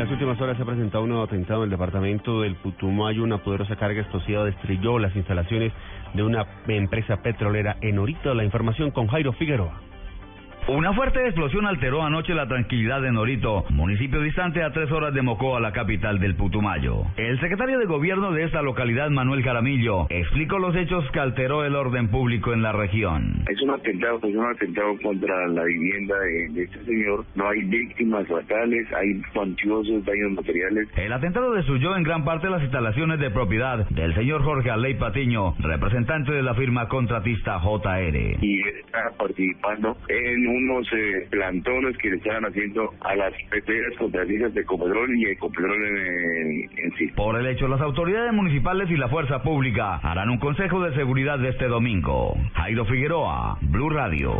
Las últimas horas se ha presentado un nuevo atentado en el departamento del Putumayo. Una poderosa carga explosiva destruyó las instalaciones de una empresa petrolera en Orito. La información con Jairo Figueroa. Una fuerte explosión alteró anoche la tranquilidad de Norito, municipio distante a tres horas de Mocoa, la capital del Putumayo. El secretario de gobierno de esta localidad, Manuel Jaramillo, explicó los hechos que alteró el orden público en la región. Es un atentado, es un atentado contra la vivienda de, este señor. No hay víctimas fatales, hay cuantiosos daños materiales. El atentado destruyó en gran parte las instalaciones de propiedad del señor Jorge Aley Patiño, representante de la firma contratista JR. Y está participando en unos eh, plantones que le estaban haciendo a las peteras contratistas de Ecopetrol y Ecopetrol en, en sí. Por el hecho, las autoridades municipales y la fuerza pública harán un consejo de seguridad de este domingo. Jairo Figueroa, Blue Radio.